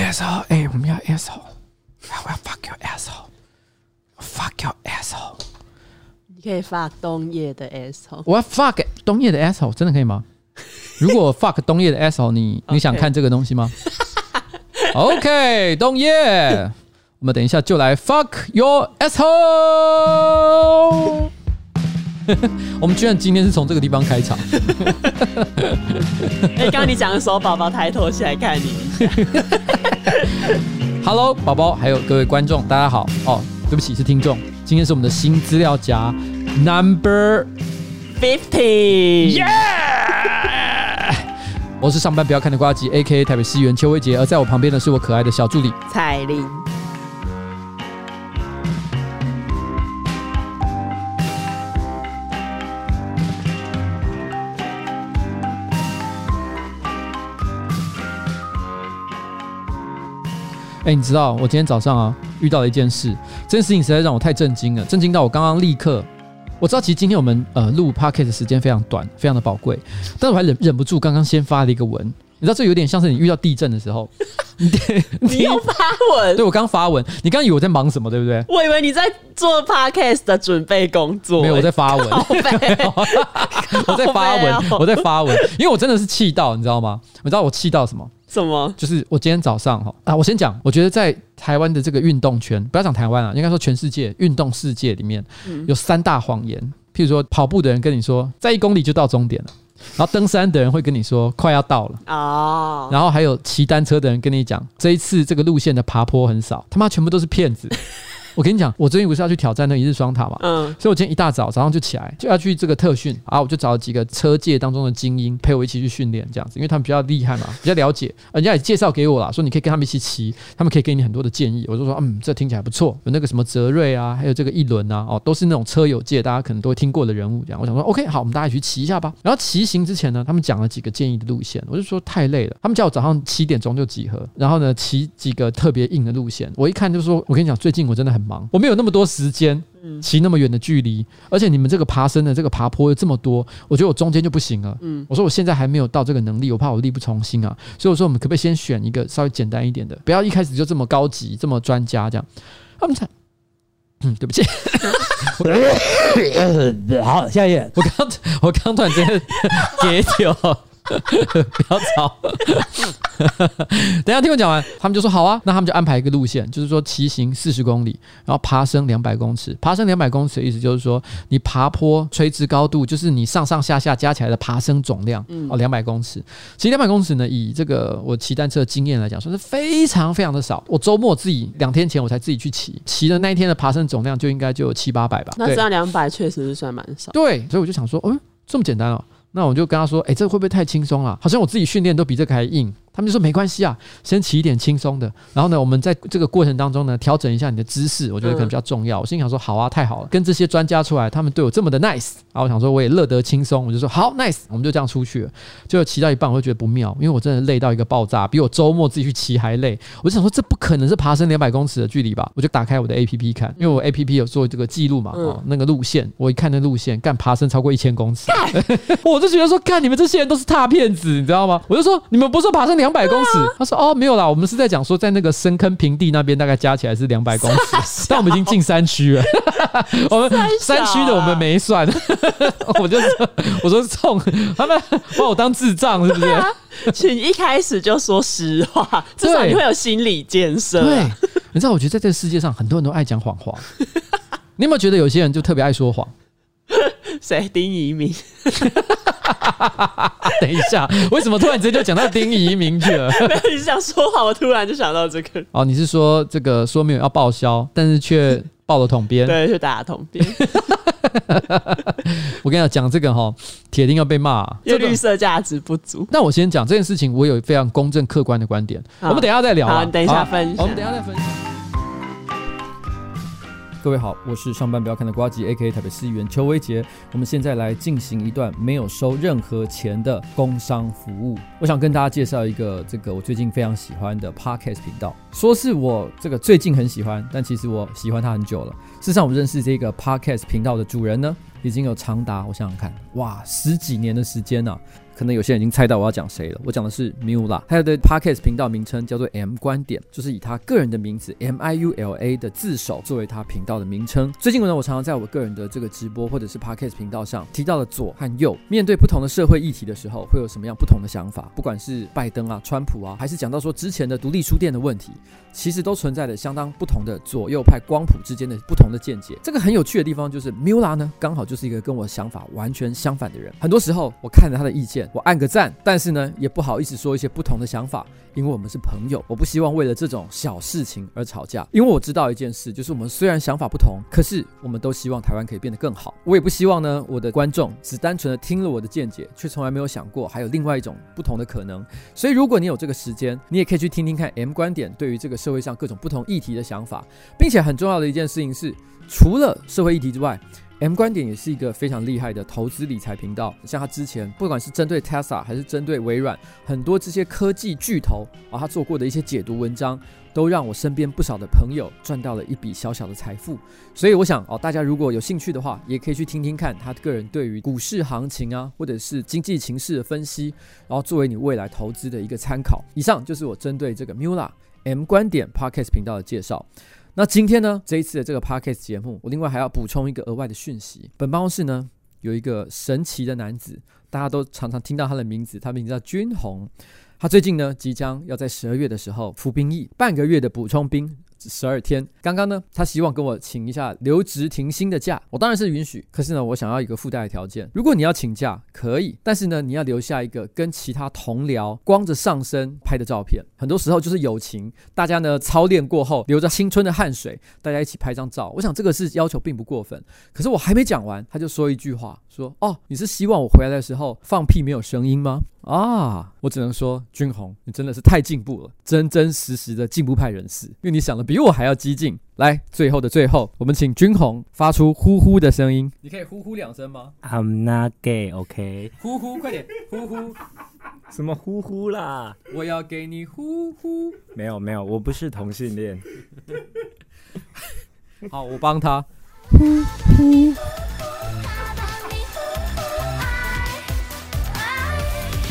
asshole，哎，我们要 asshole，我要 fuck your asshole，fuck your asshole。你可以 fuck 东叶的 asshole，我要 fuck 东叶的 asshole，真的可以吗？如果 fuck 东叶的 asshole，你你想看这个东西吗？OK，东叶，我们等一下就来 fuck your asshole。我们居然今天是从这个地方开场。哎，刚刚你讲的时候，宝宝抬头起来看你。Hello，宝宝，还有各位观众，大家好。哦，对不起，是听众。今天是我们的新资料夹 Number Fifty。耶！我是上班不要看的瓜吉，A.K.A 台北市议员邱威杰，而在我旁边的是我可爱的小助理彩玲。哎，你知道我今天早上啊遇到了一件事，这件事情实在让我太震惊了，震惊到我刚刚立刻，我知道其实今天我们呃录 podcast 的时间非常短，非常的宝贵，但是我还忍忍不住刚刚先发了一个文，你知道这有点像是你遇到地震的时候，你 你又发文，对我刚发文，你刚刚以为我在忙什么，对不对？我以为你在做 podcast 的准备工作，没有我在发文，我在发文，我在发文，因为我真的是气到，你知道吗？你知道我气到什么？什么？就是我今天早上哈啊，我先讲，我觉得在台湾的这个运动圈，不要讲台湾啊，应该说全世界运动世界里面，有三大谎言。譬如说，跑步的人跟你说，在一公里就到终点了，然后登山的人会跟你说快要到了哦，然后还有骑单车的人跟你讲，这一次这个路线的爬坡很少，他妈全部都是骗子。我跟你讲，我最近不是要去挑战那一日双塔嘛？嗯，所以我今天一大早早上就起来就要去这个特训啊，我就找了几个车界当中的精英陪我一起去训练，这样子，因为他们比较厉害嘛，比较了解，人家也介绍给我了，说你可以跟他们一起骑，他们可以给你很多的建议。我就说，嗯，这听起来不错，有那个什么泽瑞啊，还有这个一轮啊，哦，都是那种车友界大家可能都会听过的人物。这样，我想说，OK，好，我们大家一起去骑一下吧。然后骑行之前呢，他们讲了几个建议的路线，我就说太累了，他们叫我早上七点钟就集合，然后呢，骑几个特别硬的路线。我一看就说，我跟你讲，最近我真的很忙，我没有那么多。多时间骑那么远的距离，而且你们这个爬升的这个爬坡又这么多，我觉得我中间就不行了。嗯，我说我现在还没有到这个能力，我怕我力不从心啊。所以我说我们可不可以先选一个稍微简单一点的，不要一开始就这么高级、这么专家这样。他们才，嗯，对不起。好，下一页。我刚我刚突然间给掉。不要吵！等一下听我讲完，他们就说好啊，那他们就安排一个路线，就是说骑行四十公里，然后爬升两百公尺。爬升两百公尺的意思就是说，你爬坡垂直高度就是你上上下下加起来的爬升总量哦，两百公尺。其实两百公尺呢，以这个我骑单车的经验来讲，说是非常非常的少。我周末自己两天前我才自己去骑，骑的那一天的爬升总量就应该就有七八百吧。那这样两百确实是算蛮少。对，所以我就想说，嗯，这么简单哦。那我就跟他说，哎、这个会不会太轻松了？好像我自己训练都比这个还硬。他们就说没关系啊，先骑一点轻松的，然后呢，我们在这个过程当中呢，调整一下你的姿势，我觉得可能比较重要。嗯、我心想说，好啊，太好了，跟这些专家出来，他们对我这么的 nice，然后我想说我也乐得轻松，我就说好 nice，我们就这样出去了。就骑到一半，我就觉得不妙，因为我真的累到一个爆炸，比我周末自己去骑还累。我就想说，这不可能是爬升两百公尺的距离吧？我就打开我的 APP 看，因为我 APP 有做这个记录嘛，那个路线，我一看那路线，干爬升超过一千公尺，我就觉得说，干你们这些人都是大骗子，你知道吗？我就说，你们不是说爬升两百公尺？他说：“哦，没有啦，我们是在讲说，在那个深坑平地那边，大概加起来是两百公尺，但我们已经进山区了。我们山区的我们没算。我就说，我说冲，他们把我当智障是不是？请一开始就说实话，至少你会有心理建设。对，你知道，我觉得在这个世界上，很多人都爱讲谎话。你有没有觉得有些人就特别爱说谎？谁？丁移民。”等一下，为什么突然之间就讲到丁移民去了？你是想说好，我突然就想到这个。哦，你是说这个说没有要报销，但是却报了统编？对，就打统编。我跟你讲，讲这个哈，铁定要被骂，因为绿色价值不足。那我先讲这件事情，我有非常公正客观的观点。好我们等一下再聊。好，你等一下分享。我们等一下再分享。各位好，我是上班不要看的瓜吉，A.K.A 台北市议员邱威杰。我们现在来进行一段没有收任何钱的工商服务。我想跟大家介绍一个这个我最近非常喜欢的 Podcast 频道，说是我这个最近很喜欢，但其实我喜欢它很久了。事实上，我认识这个 Podcast 频道的主人呢，已经有长达我想想看，哇，十几年的时间呢、啊。可能有些人已经猜到我要讲谁了。我讲的是 Mula，他的 Podcast 频道名称叫做 M 观点，就是以他个人的名字 M I U L A 的字首作为他频道的名称。最近呢，我常常在我个人的这个直播或者是 Podcast 频道上提到了左和右，面对不同的社会议题的时候，会有什么样不同的想法？不管是拜登啊、川普啊，还是讲到说之前的独立书店的问题，其实都存在着相当不同的左右派光谱之间的不同的见解。这个很有趣的地方就是，Mula 呢，刚好就是一个跟我想法完全相反的人。很多时候，我看着他的意见。我按个赞，但是呢，也不好意思说一些不同的想法，因为我们是朋友，我不希望为了这种小事情而吵架。因为我知道一件事，就是我们虽然想法不同，可是我们都希望台湾可以变得更好。我也不希望呢，我的观众只单纯的听了我的见解，却从来没有想过还有另外一种不同的可能。所以，如果你有这个时间，你也可以去听听看 M 观点对于这个社会上各种不同议题的想法，并且很重要的一件事情是，除了社会议题之外。M 观点也是一个非常厉害的投资理财频道，像他之前不管是针对 Tesla 还是针对微软，很多这些科技巨头啊，他做过的一些解读文章，都让我身边不少的朋友赚到了一笔小小的财富。所以我想哦，大家如果有兴趣的话，也可以去听听看他个人对于股市行情啊，或者是经济情势的分析，然后作为你未来投资的一个参考。以上就是我针对这个 Mula M 观点 Podcast 频道的介绍。那今天呢，这一次的这个 Podcast 节目，我另外还要补充一个额外的讯息。本办公室呢，有一个神奇的男子，大家都常常听到他的名字，他名字叫军红。他最近呢，即将要在十二月的时候服兵役，半个月的补充兵。十二天，刚刚呢，他希望跟我请一下留职停薪的假，我当然是允许。可是呢，我想要一个附带的条件，如果你要请假，可以，但是呢，你要留下一个跟其他同僚光着上身拍的照片。很多时候就是友情，大家呢操练过后，流着青春的汗水，大家一起拍张照。我想这个是要求并不过分。可是我还没讲完，他就说一句话，说：“哦，你是希望我回来的时候放屁没有声音吗？”啊，我只能说，君红，你真的是太进步了，真真实实的进步派人士，因为你想的比我还要激进。来，最后的最后，我们请君红发出呼呼的声音。你可以呼呼两声吗？I'm not gay, OK？呼呼，快点，呼呼，什么呼呼啦？我要给你呼呼。没有没有，我不是同性恋。好，我帮他呼呼。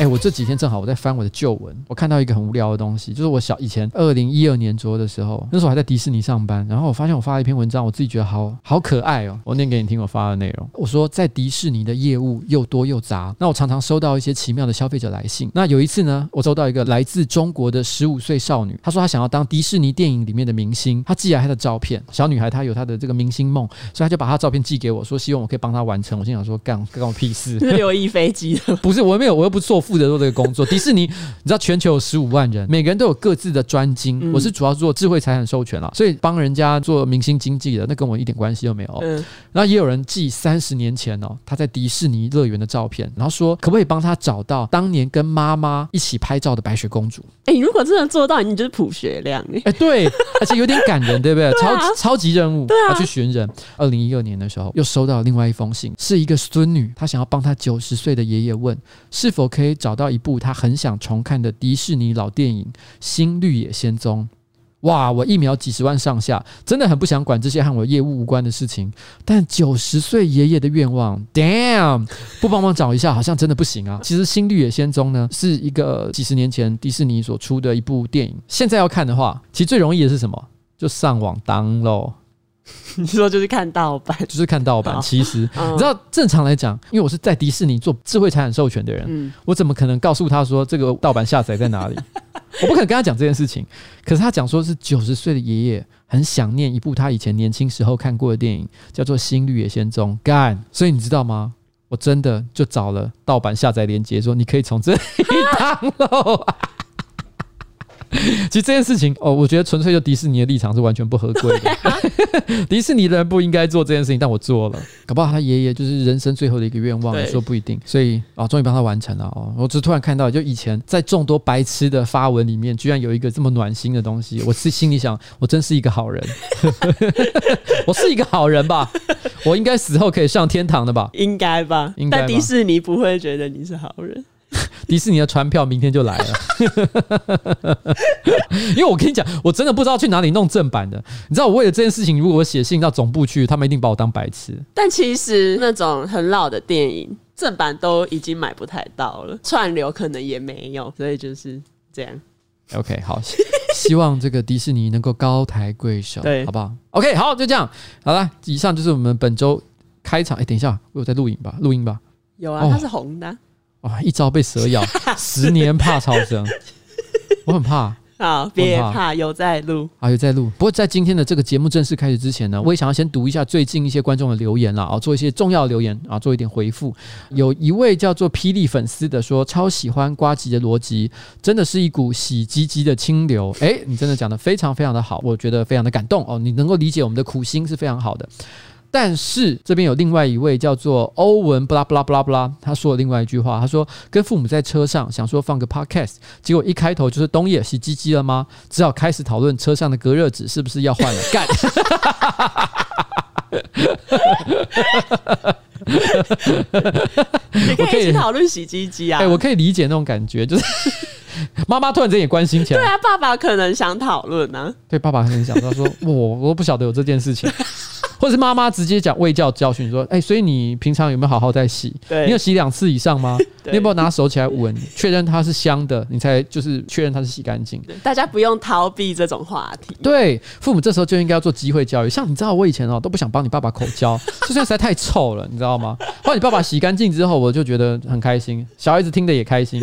哎，我这几天正好我在翻我的旧文，我看到一个很无聊的东西，就是我小以前二零一二年左右的时候，那时候还在迪士尼上班，然后我发现我发了一篇文章，我自己觉得好好可爱哦，我念给你听我发的内容。我说在迪士尼的业务又多又杂，那我常常收到一些奇妙的消费者来信。那有一次呢，我收到一个来自中国的十五岁少女，她说她想要当迪士尼电影里面的明星，她寄来她的照片。小女孩她有她的这个明星梦，所以她就把她照片寄给我说，希望我可以帮她完成。我心想说干干我屁事，六亿飞机的 不是我没有，我又不做负责做这个工作。迪士尼，你知道全球有十五万人，每个人都有各自的专精。嗯、我是主要做智慧财产授权了，所以帮人家做明星经济的，那跟我一点关系都没有。嗯，然后也有人寄三十年前哦，他在迪士尼乐园的照片，然后说可不可以帮他找到当年跟妈妈一起拍照的白雪公主？哎、欸，如果真的做到，你就是普学亮哎。哎、欸，对，而且有点感人，对不对？超超级任务，对啊，去寻人。二零一二年的时候，又收到另外一封信，是一个孙女，她想要帮她九十岁的爷爷问，是否可以找到一部他。很想重看的迪士尼老电影《新绿野仙踪》，哇！我一秒几十万上下，真的很不想管这些和我业务无关的事情。但九十岁爷爷的愿望，damn，不帮忙找一下，好像真的不行啊。其实《新绿野仙踪》呢，是一个几十年前迪士尼所出的一部电影。现在要看的话，其实最容易的是什么？就上网 download。你说就是看盗版，就是看盗版。其实你知道，正常来讲，因为我是在迪士尼做智慧财产授权的人，嗯、我怎么可能告诉他说这个盗版下载在哪里？我不可能跟他讲这件事情。可是他讲说是九十岁的爷爷很想念一部他以前年轻时候看过的电影，叫做《新绿野仙踪》。干，所以你知道吗？我真的就找了盗版下载链接，说你可以从这里 download。其实这件事情哦，我觉得纯粹就迪士尼的立场是完全不合规的。啊、迪士尼的人不应该做这件事情，但我做了。搞不好他爷爷就是人生最后的一个愿望，说不一定。所以啊，终于帮他完成了哦。我只突然看到，就以前在众多白痴的发文里面，居然有一个这么暖心的东西。我是心里想，我真是一个好人。我是一个好人吧？我应该死后可以上天堂的吧？应该吧？应该。但迪士尼不会觉得你是好人。迪士尼的船票明天就来了。因为我跟你讲，我真的不知道去哪里弄正版的。你知道，我为了这件事情，如果我写信到总部去，他们一定把我当白痴。但其实那种很老的电影正版都已经买不太到了，串流可能也没有，所以就是这样。OK，好，希望这个迪士尼能够高抬贵手，对，好不好？OK，好，就这样，好了，以上就是我们本周开场。哎，等一下，我有在录影吧？录音吧？有啊，它是红的。哇、哦，一朝被蛇咬，十年怕草绳，我很怕。好，别怕，怕，有在录啊，有在录。不过在今天的这个节目正式开始之前呢，我也想要先读一下最近一些观众的留言了啊，做一些重要的留言啊，做一点回复。有一位叫做霹雳粉丝的说，超喜欢瓜吉的逻辑，真的是一股喜唧唧的清流。哎、欸，你真的讲的非常非常的好，我觉得非常的感动哦。你能够理解我们的苦心是非常好的。但是这边有另外一位叫做欧文布拉布拉布拉布拉，他说了另外一句话，他说跟父母在车上想说放个 podcast，结果一开头就是东野洗鸡鸡了吗？只好开始讨论车上的隔热纸是不是要换了。干，你可以一起讨论洗鸡鸡啊！哎，我可以理解那种感觉，就是 妈妈突然间也关心起来。对啊，爸爸可能想讨论呢。对，爸爸很想，他说我我都不晓得有这件事情。或者是妈妈直接讲卫教教训说，哎、欸，所以你平常有没有好好在洗？对你有洗两次以上吗？你有没有拿手起来闻，确认它是香的，你才就是确认它是洗干净。大家不用逃避这种话题。对，父母这时候就应该要做机会教育。像你知道，我以前哦都不想帮你爸爸口交，就算实在太臭了，你知道吗？后来你爸爸洗干净之后，我就觉得很开心，小孩子听得也开心。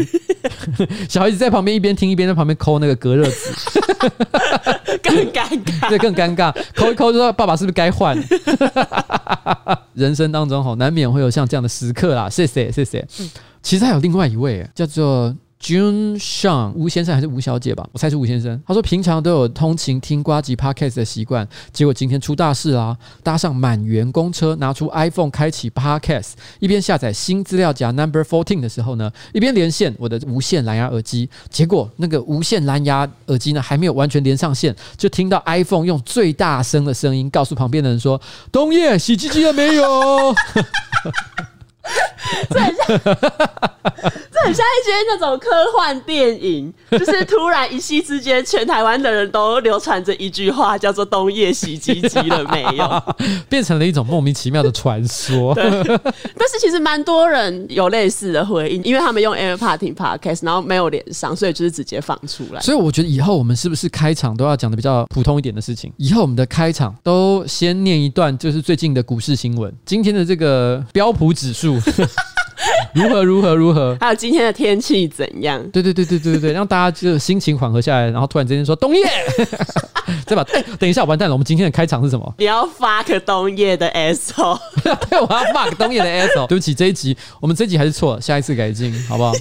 小孩子在旁边一边听一边在旁边抠那个隔热纸，更尴尬。对，更尴尬，抠一抠就说爸爸是不是该换？人生当中吼，难免会有像这样的时刻啦。谢谢，谢谢。其实还有另外一位，叫做。June shan 吴先生还是吴小姐吧？我猜是吴先生。他说平常都有通勤听瓜吉 Podcast 的习惯，结果今天出大事啦！搭上满员公车，拿出 iPhone 开启 Podcast，一边下载新资料夹 Number Fourteen 的时候呢，一边连线我的无线蓝牙耳机。结果那个无线蓝牙耳机呢，还没有完全连上线，就听到 iPhone 用最大声的声音告诉旁边的人说：“东野洗鸡鸡了没有？” 这很像，这很像一些那种科幻电影，就是突然一夕之间，全台湾的人都流传着一句话，叫做“冬夜洗鸡鸡了没有”，变成了一种莫名其妙的传说。对，但是其实蛮多人有类似的回应，因为他们用 AirPod 听 Podcast，然后没有连上，所以就是直接放出来。所以我觉得以后我们是不是开场都要讲的比较普通一点的事情？以后我们的开场都先念一段，就是最近的股市新闻，今天的这个标普指数。如何如何如何？还有今天的天气怎样？对对对对对对，让大家就心情缓和下来，然后突然之间说冬夜，再把哎，等一下完蛋了，我们今天的开场是什么？你要发个东野的 S O，对，我要发个东野的 S O。对不起，这一集我们这一集还是错了，下一次改进，好不好？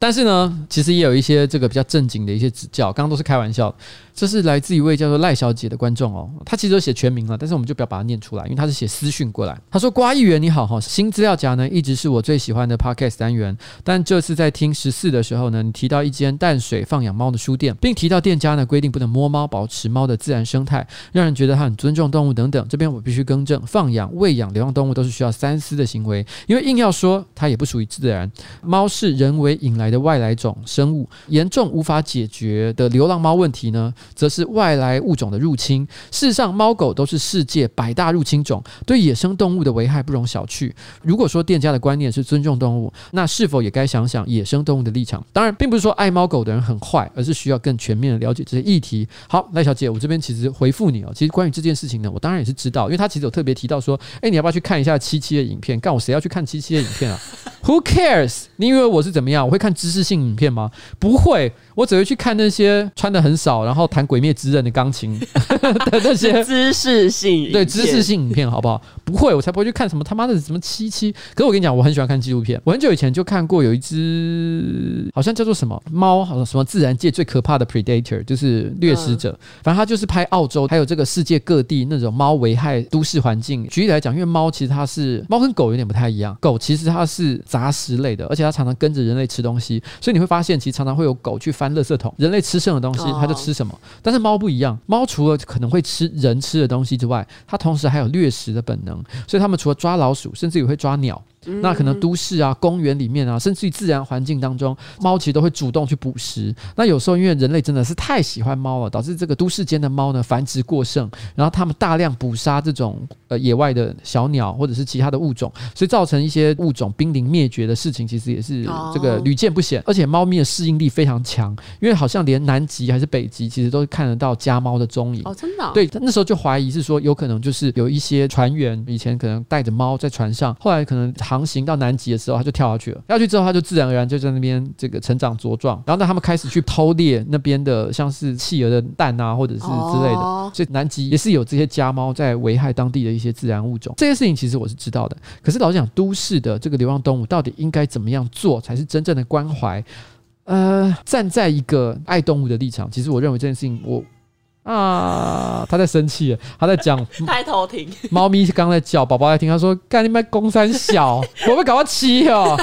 但是呢，其实也有一些这个比较正经的一些指教，刚刚都是开玩笑。这是来自一位叫做赖小姐的观众哦，她其实都写全名了，但是我们就不要把它念出来，因为她是写私讯过来。她说：“瓜议员你好哈，新资料夹呢一直是我最喜欢的 podcast 单元，但这次在听十四的时候呢，你提到一间淡水放养猫的书店，并提到店家呢规定不能摸猫，保持猫的自然生态，让人觉得他很尊重动物等等。这边我必须更正，放养、喂养流浪动物都是需要三思的行为，因为硬要说它也不属于自然。猫是人为引来的外来种生物，严重无法解决的流浪猫问题呢，则是外来物种的入侵。事实上，猫狗都是世界百大入侵种，对野生动物的危害不容小觑。如果说店家的观念是尊重动物，那是否也该想想野生动物的立场？当然，并不是说爱猫狗的人很坏，而是需要更全面的了解这些议题。好，赖小姐，我这边其实回复你哦。其实关于这件事情呢，我当然也是知道，因为他其实有特别提到说，诶，你要不要去看一下七七的影片？干我谁要去看七七的影片啊？Who cares？你以为我是怎么样？我会看知识性影片吗？不会。我只会去看那些穿的很少，然后弹《鬼灭之刃》的钢琴 的那些知识性，对知识性影片，好不好？不会，我才不会去看什么他妈的什么七七。可是我跟你讲，我很喜欢看纪录片。我很久以前就看过有一只，好像叫做什么猫，好像什么自然界最可怕的 predator，就是掠食者。反正他就是拍澳洲，还有这个世界各地那种猫危害都市环境。举例来讲，因为猫其实它是猫跟狗有点不太一样，狗其实它是杂食类的，而且它常常跟着人类吃东西，所以你会发现，其实常常会有狗去翻。垃圾桶，人类吃剩的东西，它就吃什么。但是猫不一样，猫除了可能会吃人吃的东西之外，它同时还有掠食的本能。所以他们除了抓老鼠，甚至也会抓鸟。嗯、那可能都市啊、公园里面啊，甚至于自然环境当中，猫其实都会主动去捕食。那有时候因为人类真的是太喜欢猫了，导致这个都市间的猫呢繁殖过剩，然后他们大量捕杀这种呃野外的小鸟或者是其他的物种，所以造成一些物种濒临灭绝的事情，其实也是这个屡见不鲜。而且猫咪的适应力非常强，因为好像连南极还是北极，其实都看得到家猫的踪影。哦，真的、哦？对，那时候就怀疑是说，有可能就是有一些船员以前可能带着猫在船上，后来可能航行到南极的时候，他就跳下去了。跳下去之后，他就自然而然就在那边这个成长茁壮。然后呢，他们开始去偷猎那边的像是企鹅的蛋啊，或者是之类的。哦、所以南极也是有这些家猫在危害当地的一些自然物种。这些事情其实我是知道的。可是老实讲，都市的这个流浪动物到底应该怎么样做才是真正的关怀？呃，站在一个爱动物的立场，其实我认为这件事情我。啊，他在生气，他在讲。太偷听。猫咪刚在叫，宝宝在听。他说：“干你妈，公三小，我被搞到七哦。”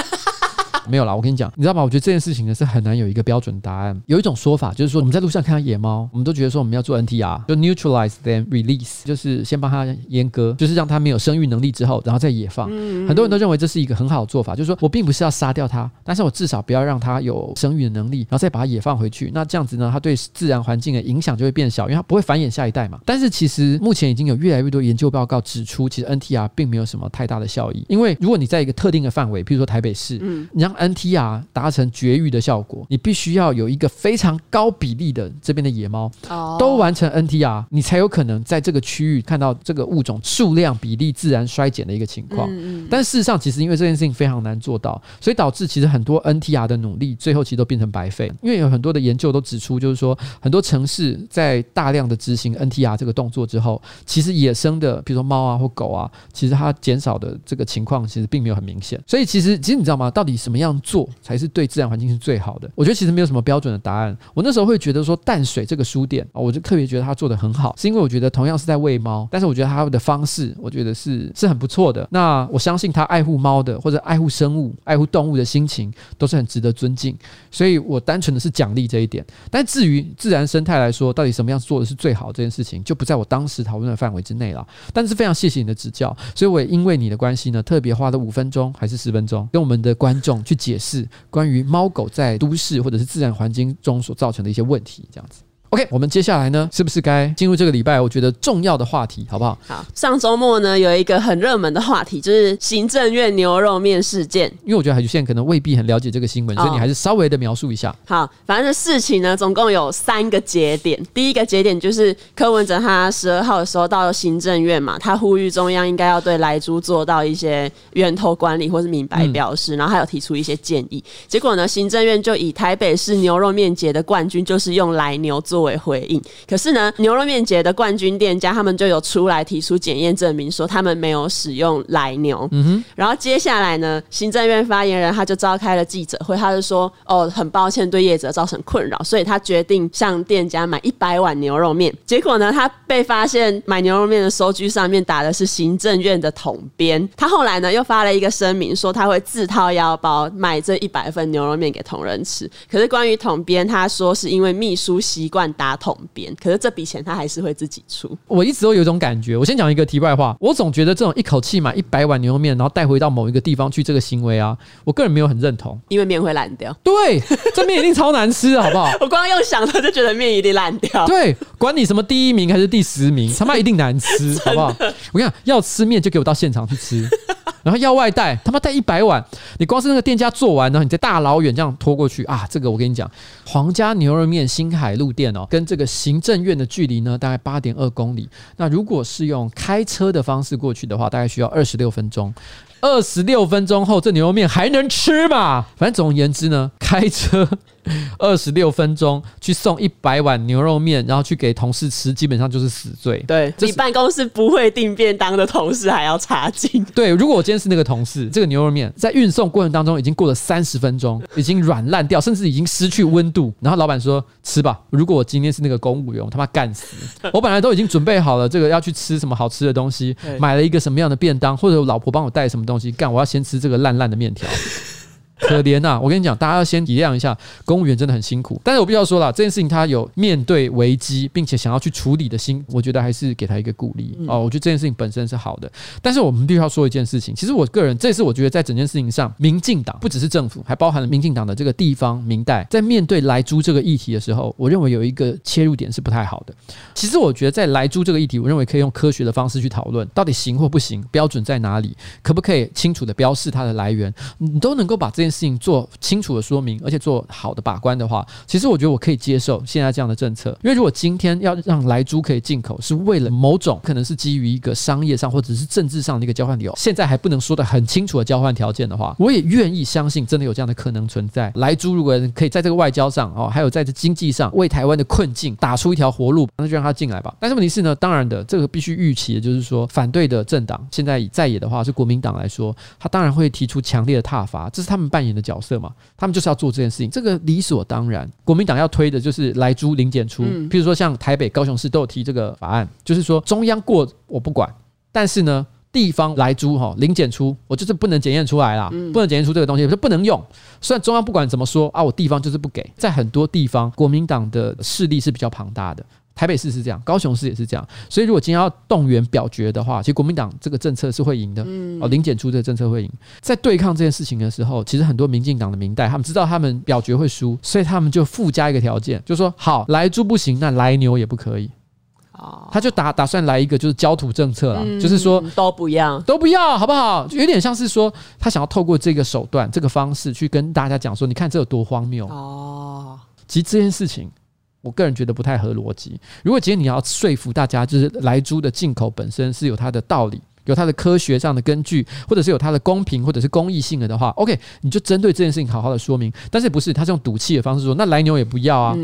没有啦，我跟你讲，你知道吗？我觉得这件事情呢是很难有一个标准答案。有一种说法就是说，我们在路上看到野猫，我们都觉得说我们要做 NTR，就 neutralize then release，就是先帮它阉割，就是让它没有生育能力之后，然后再野放。很多人都认为这是一个很好的做法，就是说我并不是要杀掉它，但是我至少不要让它有生育的能力，然后再把它野放回去。那这样子呢，它对自然环境的影响就会变小，因为它不会繁衍下一代嘛。但是其实目前已经有越来越多研究报告指出，其实 NTR 并没有什么太大的效益，因为如果你在一个特定的范围，譬如说台北市，你让 NTR 达成绝育的效果，你必须要有一个非常高比例的这边的野猫都完成 NTR，你才有可能在这个区域看到这个物种数量比例自然衰减的一个情况。嗯但事实上，其实因为这件事情非常难做到，所以导致其实很多 NTR 的努力最后其实都变成白费。因为有很多的研究都指出，就是说很多城市在大量的执行 NTR 这个动作之后，其实野生的比如说猫啊或狗啊，其实它减少的这个情况其实并没有很明显。所以其实其实你知道吗？到底什么样这样做才是？对自然环境是最好的。我觉得其实没有什么标准的答案。我那时候会觉得说淡水这个书店啊，我就特别觉得他做得很好，是因为我觉得同样是在喂猫，但是我觉得他的方式，我觉得是是很不错的。那我相信他爱护猫的或者爱护生物、爱护动物的心情都是很值得尊敬。所以我单纯的是奖励这一点。但至于自然生态来说，到底什么样做的是最好这件事情，就不在我当时讨论的范围之内了。但是非常谢谢你的指教，所以我也因为你的关系呢，特别花了五分钟还是十分钟，跟我们的观众去解释。关于猫狗在都市或者是自然环境中所造成的一些问题，这样子。OK，我们接下来呢，是不是该进入这个礼拜我觉得重要的话题，好不好？好，上周末呢有一个很热门的话题，就是行政院牛肉面事件。因为我觉得海菊现在可能未必很了解这个新闻，所以你还是稍微的描述一下。好，反正事情呢总共有三个节点。第一个节点就是柯文哲他十二号的时候到了行政院嘛，他呼吁中央应该要对莱猪做到一些源头管理或是明白表示，嗯、然后还有提出一些建议。结果呢，行政院就以台北市牛肉面节的冠军就是用来牛做。为回应，可是呢，牛肉面节的冠军店家他们就有出来提出检验证明，说他们没有使用奶牛。嗯哼。然后接下来呢，行政院发言人他就召开了记者会，他就说：“哦，很抱歉对业者造成困扰，所以他决定向店家买一百碗牛肉面。”结果呢，他被发现买牛肉面的收据上面打的是行政院的统编。他后来呢又发了一个声明，说他会自掏腰包买这一百份牛肉面给同仁吃。可是关于统编，他说是因为秘书习惯。打统编，可是这笔钱他还是会自己出。我一直都有一种感觉，我先讲一个题外话，我总觉得这种一口气买一百碗牛肉面，然后带回到某一个地方去这个行为啊，我个人没有很认同，因为面会烂掉。对，这面一定超难吃的，好不好？我 光用想的就觉得面一定烂掉。对，管你什么第一名还是第十名，他妈一定难吃，好不好？我跟你讲，要吃面就给我到现场去吃。然后要外带，他妈带一百碗，你光是那个店家做完，然后你再大老远这样拖过去啊！这个我跟你讲，皇家牛肉面新海路店哦，跟这个行政院的距离呢，大概八点二公里。那如果是用开车的方式过去的话，大概需要二十六分钟。二十六分钟后，这牛肉面还能吃吗？反正总而言之呢，开车。二十六分钟去送一百碗牛肉面，然后去给同事吃，基本上就是死罪。对，比办公室不会订便当的同事还要差劲。对，如果我今天是那个同事，这个牛肉面在运送过程当中已经过了三十分钟，已经软烂掉，甚至已经失去温度。然后老板说吃吧。如果我今天是那个公务员，我他妈干死！我本来都已经准备好了这个要去吃什么好吃的东西，买了一个什么样的便当，或者我老婆帮我带什么东西，干我要先吃这个烂烂的面条。可怜呐、啊！我跟你讲，大家要先体谅一下，公务员真的很辛苦。但是我必须要说了，这件事情他有面对危机，并且想要去处理的心，我觉得还是给他一个鼓励哦。我觉得这件事情本身是好的。但是我们必须要说一件事情，其实我个人，这次我觉得在整件事情上，民进党不只是政府，还包含了民进党的这个地方民代，在面对莱猪这个议题的时候，我认为有一个切入点是不太好的。其实我觉得在莱猪这个议题，我认为可以用科学的方式去讨论，到底行或不行，标准在哪里，可不可以清楚的标示它的来源，你都能够把这件事情做清楚的说明，而且做好的把关的话，其实我觉得我可以接受现在这样的政策。因为如果今天要让莱猪可以进口，是为了某种可能是基于一个商业上或者是政治上的一个交换理由，现在还不能说得很清楚的交换条件的话，我也愿意相信真的有这样的可能存在。莱猪如果可以在这个外交上哦，还有在这经济上为台湾的困境打出一条活路，那就让它进来吧。但是问题是呢，当然的，这个必须预期的就是说，反对的政党现在以在野的话是国民党来说，他当然会提出强烈的挞伐，这是他们扮演的角色嘛，他们就是要做这件事情，这个理所当然。国民党要推的就是来租零检出，譬如说像台北、高雄市都有提这个法案，就是说中央过我不管，但是呢，地方来租哈零检出，我就是不能检验出来啦，不能检验出这个东西，我就不能用。虽然中央不管怎么说啊，我地方就是不给，在很多地方国民党的势力是比较庞大的。台北市是这样，高雄市也是这样，所以如果今天要动员表决的话，其实国民党这个政策是会赢的。嗯哦，零检出这个政策会赢。在对抗这件事情的时候，其实很多民进党的民代他们知道他们表决会输，所以他们就附加一个条件，就是说好来猪不行，那来牛也不可以。哦，他就打打算来一个就是焦土政策啦，就是说都不要，都不要，好不好？就有点像是说他想要透过这个手段、这个方式去跟大家讲说，你看这有多荒谬哦。其实这件事情。我个人觉得不太合逻辑。如果今天你要说服大家，就是莱猪的进口本身是有它的道理，有它的科学上的根据，或者是有它的公平或者是公益性的的话，OK，你就针对这件事情好好的说明。但是不是他是用赌气的方式说，那来牛也不要啊？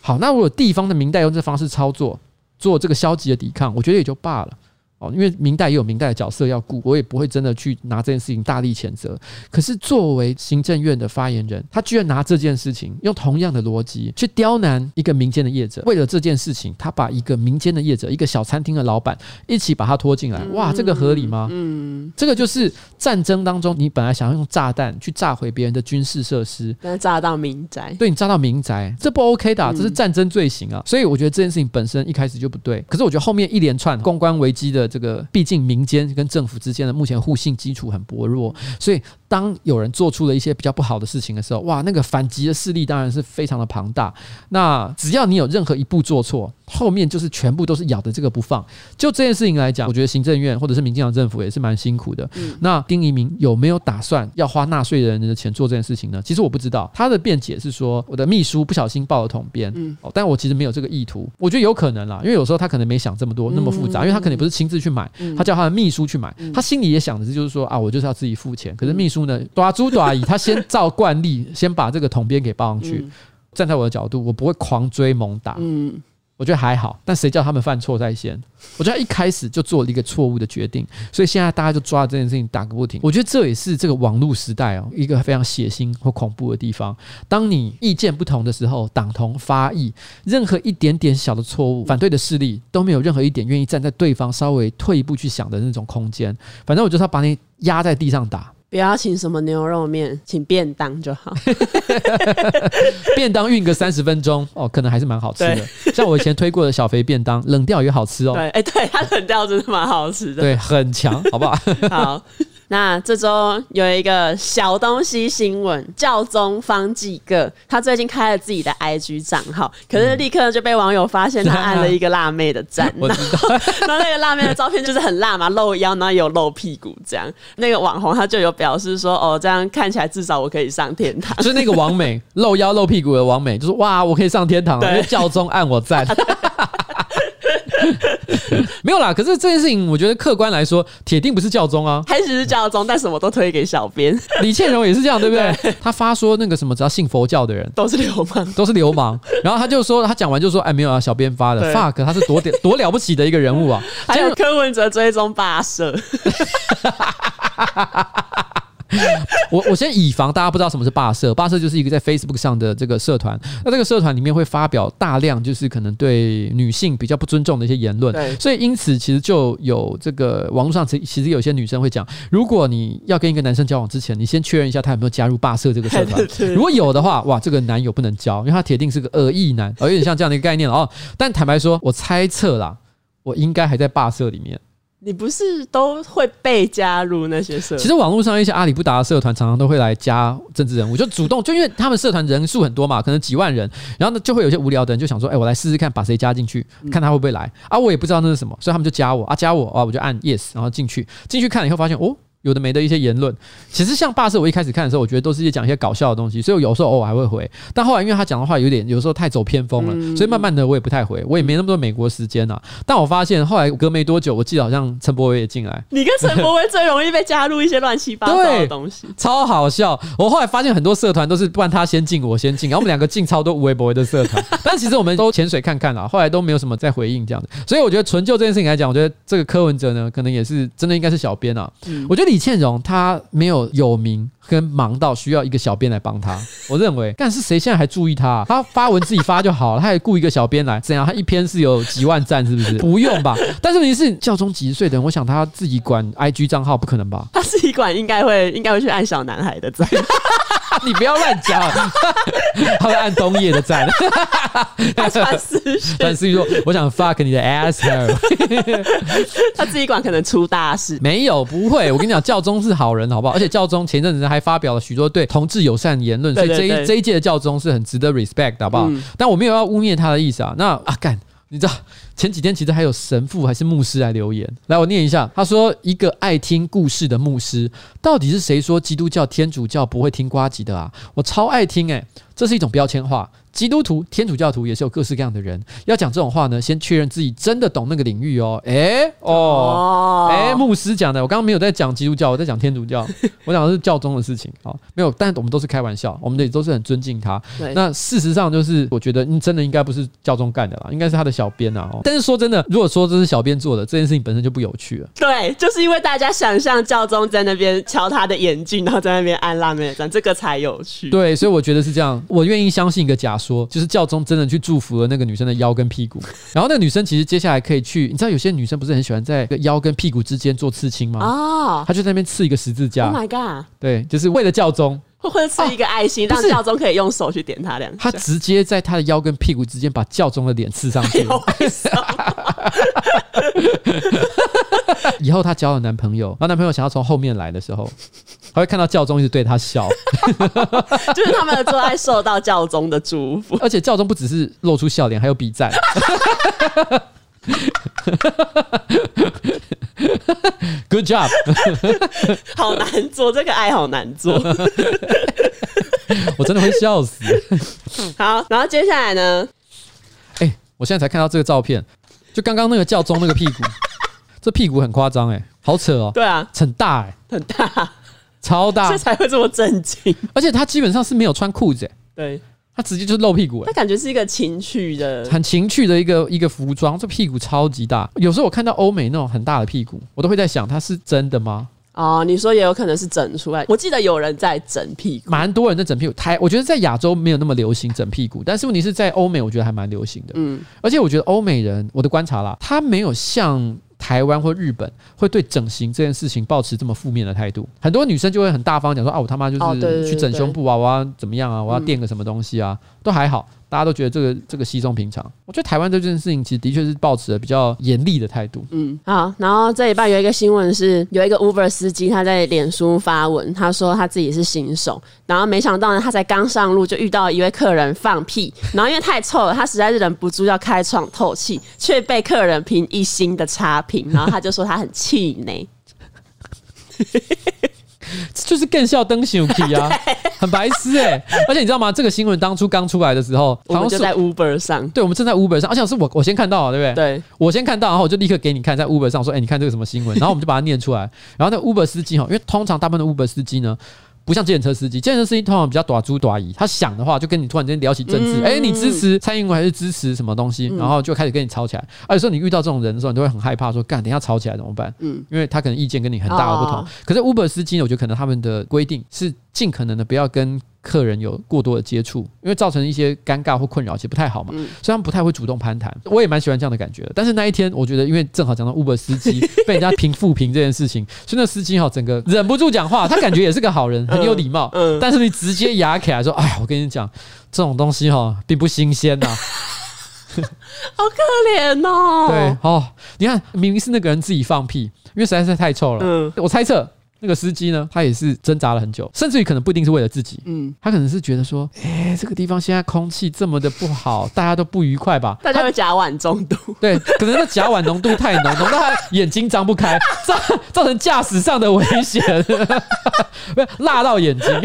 好，那如果地方的明代用这方式操作，做这个消极的抵抗，我觉得也就罢了。哦，因为明代也有明代的角色要顾，我也不会真的去拿这件事情大力谴责。可是作为行政院的发言人，他居然拿这件事情用同样的逻辑去刁难一个民间的业者。为了这件事情，他把一个民间的业者，一个小餐厅的老板一起把他拖进来。哇，这个合理吗？嗯，这个就是战争当中，你本来想要用炸弹去炸毁别人的军事设施，但炸到民宅，对，你炸到民宅，这不 OK 的啊，这是战争罪行啊。所以我觉得这件事情本身一开始就不对。可是我觉得后面一连串公关危机的。这个毕竟民间跟政府之间的目前互信基础很薄弱，所以当有人做出了一些比较不好的事情的时候，哇，那个反击的势力当然是非常的庞大。那只要你有任何一步做错，后面就是全部都是咬着这个不放。就这件事情来讲，我觉得行政院或者是民进党政府也是蛮辛苦的。那丁怡铭有没有打算要花纳税人的钱做这件事情呢？其实我不知道，他的辩解是说我的秘书不小心报了统编，哦，但我其实没有这个意图。我觉得有可能啦，因为有时候他可能没想这么多那么复杂，因为他可能不是亲自去买。他叫他的秘书去买，他心里也想的是，就是说啊，我就是要自己付钱。可是秘书呢，大猪大姨，他先照惯例，先把这个统编给报上去。站在我的角度，我不会狂追猛打。我觉得还好，但谁叫他们犯错在先？我觉得一开始就做了一个错误的决定，所以现在大家就抓这件事情打个不停。我觉得这也是这个网络时代哦，一个非常血腥或恐怖的地方。当你意见不同的时候，党同发异，任何一点点小的错误，反对的势力都没有任何一点愿意站在对方稍微退一步去想的那种空间。反正我就是要把你压在地上打。不要请什么牛肉面，请便当就好。便当运个三十分钟哦，可能还是蛮好吃的。像我以前推过的小肥便当，冷掉也好吃哦。对，哎，对，它冷掉真的蛮好吃的。对，很强，好不好？好。那这周有一个小东西新闻，教宗方济各，他最近开了自己的 IG 账号，可是立刻就被网友发现他按了一个辣妹的赞，然后那个辣妹的照片就是很辣嘛，露腰，然后有露屁股这样。那个网红他就有表示说，哦，这样看起来至少我可以上天堂。就是那个王美露腰露屁股的王美，就是哇，我可以上天堂了，因为教宗按我赞。没有啦，可是这件事情，我觉得客观来说，铁定不是教宗啊。开始是教宗，但什么都推给小编。李倩蓉也是这样，对不对？对他发说那个什么，只要信佛教的人都是流氓，都是流氓。然后他就说，他讲完就说，哎，没有啊，小编发的对，fuck，他是多点 多了不起的一个人物啊。还有柯文哲追踪霸社。我我先以防大家不知道什么是霸社，霸社就是一个在 Facebook 上的这个社团。那这个社团里面会发表大量就是可能对女性比较不尊重的一些言论，对，所以因此其实就有这个网络上其其实有些女生会讲，如果你要跟一个男生交往之前，你先确认一下他有没有加入霸社这个社团。如果有的话，哇，这个男友不能交，因为他铁定是个恶意男，有点像这样的一个概念哦。但坦白说，我猜测啦，我应该还在霸社里面。你不是都会被加入那些社团？其实网络上一些阿里不达的社团，常常都会来加政治人物，就主动就因为他们社团人数很多嘛，可能几万人，然后呢就会有些无聊的人就想说，哎，我来试试看把谁加进去，看他会不会来啊？我也不知道那是什么，所以他们就加我啊，加我啊，我就按 yes，然后进去，进去看了以后发现哦。有的没的一些言论，其实像霸社，我一开始看的时候，我觉得都是一些讲一些搞笑的东西，所以我有时候偶尔还会回。但后来因为他讲的话有点，有时候太走偏锋了，所以慢慢的我也不太回，我也没那么多美国时间呐。但我发现后来隔没多久，我记得好像陈柏威也进来。你跟陈柏威最容易被加入一些乱七八糟的东西，超好笑。我后来发现很多社团都是不然他先进，我先进，然后我们两个进超多无微博微的社团。但其实我们都潜水看看了，后来都没有什么再回应这样的。所以我觉得纯就这件事情来讲，我觉得这个柯文哲呢，可能也是真的应该是小编啊。我觉得李倩蓉她。他没有有名跟忙到需要一个小编来帮她，我认为，但是谁现在还注意他啊？他发文自己发就好了，他还雇一个小编来，怎样？他一篇是有几万赞，是不是？不用吧？但是问题是，教宗几十岁的人，我想他自己管 IG 账号不可能吧？他自己管应该会，应该会去按小男孩的赞。你不要乱讲，他会按冬叶的赞。他传私讯，传私讯说：“我想 fuck 你的 asshole。”他自己管可能出大事。没有，不会。我跟你讲，教宗是好人，好不好？而且教宗前阵子还发表了许多对同志友善言论，所以这一这一届的教宗是很值得 respect 的，好不好？嗯、但我没有要污蔑他的意思啊。那啊干。你知道前几天其实还有神父还是牧师来留言，来我念一下。他说：“一个爱听故事的牧师，到底是谁说基督教、天主教不会听瓜吉的啊？我超爱听诶、这是一种标签化。”基督徒、天主教徒也是有各式各样的人。要讲这种话呢，先确认自己真的懂那个领域哦。诶、欸、哦，诶、欸，牧师讲的，我刚刚没有在讲基督教，我在讲天主教，我讲的是教宗的事情。哦，没有，但是我们都是开玩笑，我们也都是很尊敬他。那事实上就是，我觉得你真的应该不是教宗干的啦，应该是他的小编啊。但是说真的，如果说这是小编做的，这件事情本身就不有趣了。对，就是因为大家想象教宗在那边敲他的眼镜，然后在那边按辣妹赞，这个才有趣。对，所以我觉得是这样，我愿意相信一个假说，就是教宗。真的去祝福了那个女生的腰跟屁股，然后那个女生其实接下来可以去，你知道有些女生不是很喜欢在腰跟屁股之间做刺青吗？哦，她就在那边刺一个十字架。Oh my god！对，就是为了教宗，或者是一个爱心，让教宗可以用手去点他两下。他直接在他的腰跟屁股之间把教宗的脸刺上去。以后她交了男朋友，然后男朋友想要从后面来的时候。他会看到教宗一直对他笑，就是他们的做爱受到教宗的祝福，而且教宗不只是露出笑脸，还有比赞。Good job，好难做这个爱，好难做，我真的会笑死。好，然后接下来呢？哎、欸，我现在才看到这个照片，就刚刚那个教宗那个屁股，这屁股很夸张哎，好扯哦。对啊，很大哎，很大。超大，这才会这么震惊。而且他基本上是没有穿裤子，对，他直接就是露屁股，他感觉是一个情趣的，很情趣的一个一个服装。这屁股超级大，有时候我看到欧美那种很大的屁股，我都会在想，它是真的吗？哦，你说也有可能是整出来。我记得有人在整屁股，蛮多人在整屁股。台，我觉得在亚洲没有那么流行整屁股，但是问题是在欧美，我觉得还蛮流行的。嗯，而且我觉得欧美人，我的观察啦，他没有像。台湾或日本会对整形这件事情抱持这么负面的态度，很多女生就会很大方讲说啊，我他妈就是去整胸部啊，我要怎么样啊，我要垫个什么东西啊，都还好。大家都觉得这个这个稀松平常，我觉得台湾这件事情其实的确是抱持了比较严厉的态度。嗯，好，然后这礼拜有一个新闻是，有一个 Uber 司机他在脸书发文，他说他自己是新手，然后没想到呢，他才刚上路就遇到一位客人放屁，然后因为太臭了，他实在是忍不住要开窗透气，却被客人评一星的差评，然后他就说他很气馁。就是更笑灯熊皮啊，很白痴哎、欸！而且你知道吗？这个新闻当初刚出来的时候，我们就在 Uber 上，对，我们正在 Uber 上，而且是我我先看到，对不对？对，我先看到，然后我就立刻给你看，在 Uber 上说，哎、欸，你看这个什么新闻？然后我们就把它念出来。然后那 Uber 司机哈，因为通常大部分的 Uber 司机呢，不像计程车司机，计程车司机通常比较短租短移，他想的话就跟你突然间聊起政治，哎、嗯欸，你支持蔡英文还是支持什么东西，然后就开始跟你吵起来。而有时候你遇到这种人的时候，你都会很害怕，说干，等一下吵起来怎么办？嗯，因为他可能意见跟你很大的不同。哦、可是 Uber 司机呢，我觉得可能他们的规定是尽可能的不要跟。客人有过多的接触，因为造成一些尴尬或困扰，其实不太好嘛。所以他们不太会主动攀谈。我也蛮喜欢这样的感觉的。但是那一天，我觉得因为正好讲到 Uber 司机被人家评负评这件事情，所以那司机哈整个忍不住讲话。他感觉也是个好人，很有礼貌。嗯。但是你直接压起来说：“哎，我跟你讲，这种东西哈并不新鲜呐。” 好可怜哦。对哦，你看，明明是那个人自己放屁，因为实在是太臭了。嗯。我猜测。那个司机呢，他也是挣扎了很久，甚至于可能不一定是为了自己，嗯，他可能是觉得说，哎、欸，这个地方现在空气这么的不好，大家都不愉快吧？大家会甲烷中毒，对，可能那甲烷浓度太浓，浓到他眼睛张不开，造造成驾驶上的危险，不是辣到眼睛。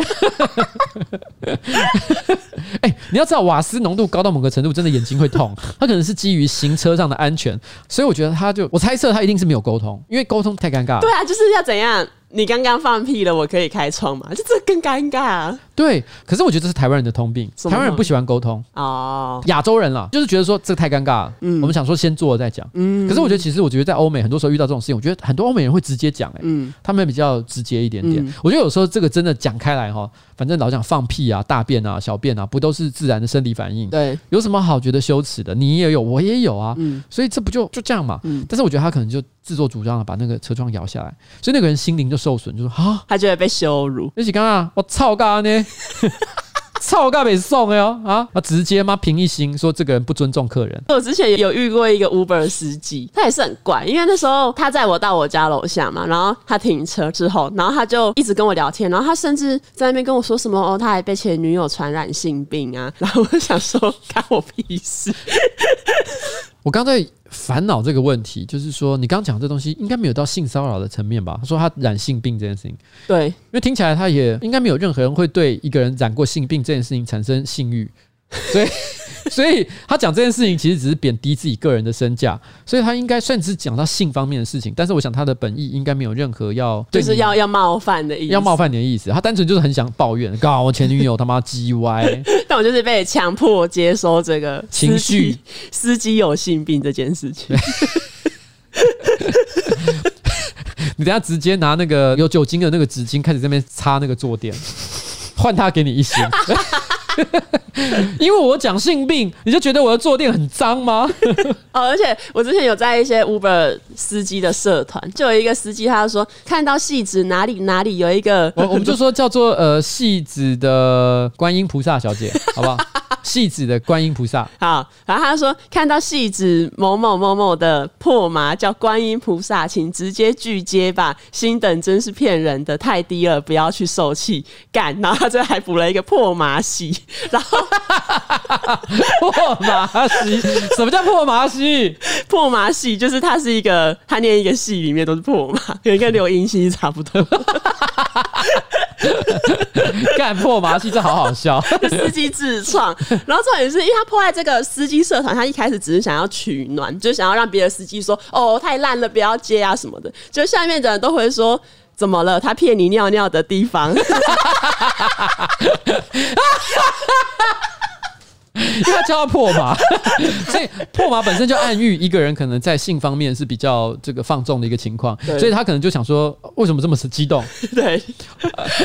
哎、欸，你要知道，瓦斯浓度高到某个程度，真的眼睛会痛。他可能是基于行车上的安全，所以我觉得他就，我猜测他一定是没有沟通，因为沟通太尴尬了。对啊，就是要怎样？你刚刚放屁了，我可以开窗吗？就这更尴尬啊。对，可是我觉得这是台湾人的通病。台湾人不喜欢沟通哦，亚洲人啦，就是觉得说这个太尴尬了。嗯，我们想说先做了再讲。嗯，可是我觉得其实我觉得在欧美很多时候遇到这种事情，我觉得很多欧美人会直接讲。哎，嗯，他们比较直接一点点。嗯，我觉得有时候这个真的讲开来哈，反正老讲放屁啊、大便啊、小便啊，不都是自然的生理反应？对，有什么好觉得羞耻的？你也有，我也有啊。嗯，所以这不就就这样嘛？嗯，但是我觉得他可能就自作主张的把那个车窗摇下来，所以那个人心灵就受损，就说啊，他觉得被羞辱。那起刚啊我操干呢？操，干被送哎哟啊！他直接吗？平一心说这个人不尊重客人。我之前有遇过一个 Uber 司机，他也是很怪，因为那时候他载我到我家楼下嘛，然后他停车之后，然后他就一直跟我聊天，然后他甚至在那边跟我说什么哦，他还被前女友传染性病啊，然后我想说，干我屁事。我刚在烦恼这个问题，就是说你刚讲这东西应该没有到性骚扰的层面吧？他说他染性病这件事情，对，因为听起来他也应该没有任何人会对一个人染过性病这件事情产生性欲，所以。所以他讲这件事情其实只是贬低自己个人的身价，所以他应该算是讲到性方面的事情，但是我想他的本意应该没有任何要就是要要冒犯的意思，要冒犯你的意思，他单纯就是很想抱怨，搞我前女友他妈鸡歪，但我就是被强迫接收这个情绪，司机有性病这件事情。你等下直接拿那个有酒精的那个纸巾开始在那边擦那个坐垫，换他给你一星。因为我讲性病，你就觉得我的坐垫很脏吗？哦，而且我之前有在一些 Uber 司机的社团，就有一个司机，他就说看到戏子哪里哪里有一个，我我们就说叫做呃戏子的观音菩萨小姐，好不好？汐止的观音菩萨，好，然后他说看到戏子某某某某的破麻叫观音菩萨，请直接拒接吧，星等真是骗人的，太低了，不要去受气干。然后他这还补了一个破麻戏，然后破麻戏，什么叫破麻戏？破麻戏就是他是一个，他念一个戏里面都是破麻，跟刘英熙差不多。干破麻戏，这好好笑。司机自创，然后重点是因为他破坏这个司机社团，他一开始只是想要取暖，就想要让别的司机说：“哦，太烂了，不要接啊什么的。”就下面的人都会说：“怎么了？他骗你尿尿的地方。”因为他叫他破麻，所以破麻本身就暗喻一个人可能在性方面是比较这个放纵的一个情况，所以他可能就想说，为什么这么激动？对，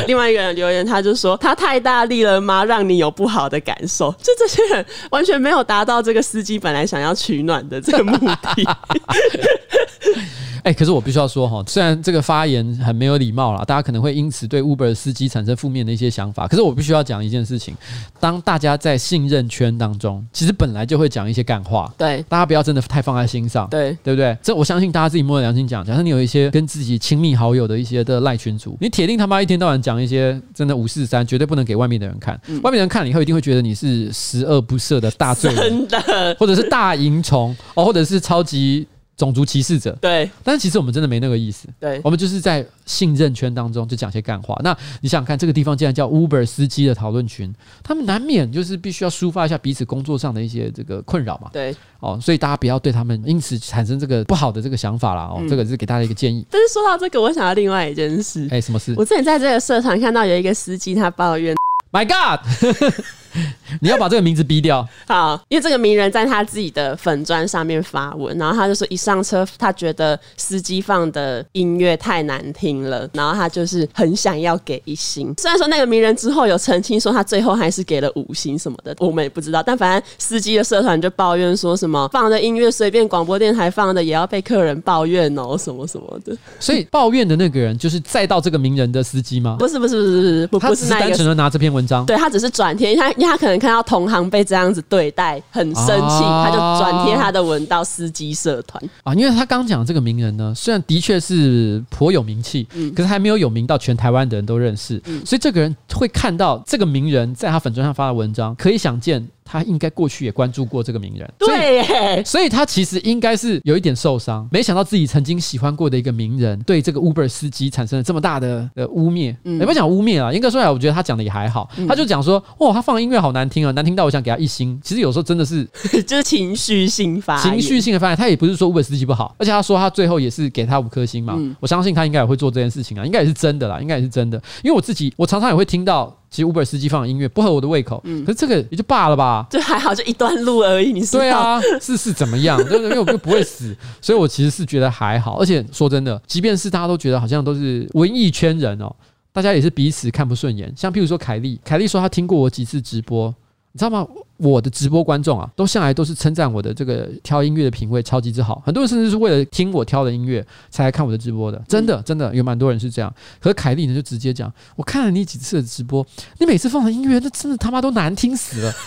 另外一个人留言，他就说他太大力了吗？让你有不好的感受？就这些人完全没有达到这个司机本来想要取暖的这个目的。哎、欸，可是我必须要说哈，虽然这个发言很没有礼貌啦，大家可能会因此对 Uber 司机产生负面的一些想法。可是我必须要讲一件事情：当大家在信任圈当中，其实本来就会讲一些干话。对，大家不要真的太放在心上。对，对不对？这我相信大家自己摸着良心讲。假设你有一些跟自己亲密好友的一些的赖群主，你铁定他妈一天到晚讲一些真的五四三，绝对不能给外面的人看。嗯、外面人看了以后，一定会觉得你是十恶不赦的大罪人，真的，或者是大淫虫哦，或者是超级。种族歧视者，对，但是其实我们真的没那个意思，对，我们就是在信任圈当中就讲些干话。那你想想看，这个地方竟然叫 Uber 司机的讨论群，他们难免就是必须要抒发一下彼此工作上的一些这个困扰嘛，对，哦，所以大家不要对他们因此产生这个不好的这个想法啦。哦，嗯、这个是给大家一个建议。但是说到这个，我想到另外一件事，哎、欸，什么事？我之前在这个社团看到有一个司机，他抱怨，My God。你要把这个名字逼掉。好，因为这个名人在他自己的粉砖上面发文，然后他就说一上车，他觉得司机放的音乐太难听了，然后他就是很想要给一星。虽然说那个名人之后有澄清说他最后还是给了五星什么的，我们也不知道。但反正司机的社团就抱怨说什么放的音乐随便广播电台放的也要被客人抱怨哦，什么什么的。所以抱怨的那个人就是再到这个名人的司机吗？不是不是不是不是不，他只是单纯的拿这篇文章，对，他只是转贴，他因为他可能。看到同行被这样子对待，很生气，啊、他就转贴他的文到司机社团啊。因为他刚讲这个名人呢，虽然的确是颇有名气，嗯，可是还没有有名到全台湾的人都认识，嗯，所以这个人会看到这个名人在他粉砖上发的文章，可以想见。他应该过去也关注过这个名人，对耶，所以他其实应该是有一点受伤，没想到自己曾经喜欢过的一个名人，对这个 Uber 司机产生了这么大的的污蔑。嗯，也不讲污蔑啊，应该说来，我觉得他讲的也还好，他就讲说，哇，他放音乐好难听啊，难听到我想给他一星。其实有时候真的是，就是情绪性发情绪性的发言，他也不是说 Uber 司机不好，而且他说他最后也是给他五颗星嘛，我相信他应该也会做这件事情啊，应该也是真的啦，应该也是真的，因为我自己我常常也会听到。其实 Uber 司机放的音乐不合我的胃口，嗯，可是这个也就罢了吧，就还好，就一段路而已。你说对啊，是 是怎么样？对，因为我就不会死，所以我其实是觉得还好。而且说真的，即便是大家都觉得好像都是文艺圈人哦，大家也是彼此看不顺眼。像譬如说凯莉，凯莉说她听过我几次直播。你知道吗？我的直播观众啊，都向来都是称赞我的这个挑音乐的品味超级之好。很多人甚至是为了听我挑的音乐才来看我的直播的。真的，真的有蛮多人是这样。可是凯莉呢，就直接讲：我看了你几次的直播，你每次放的音乐，那真的他妈都难听死了。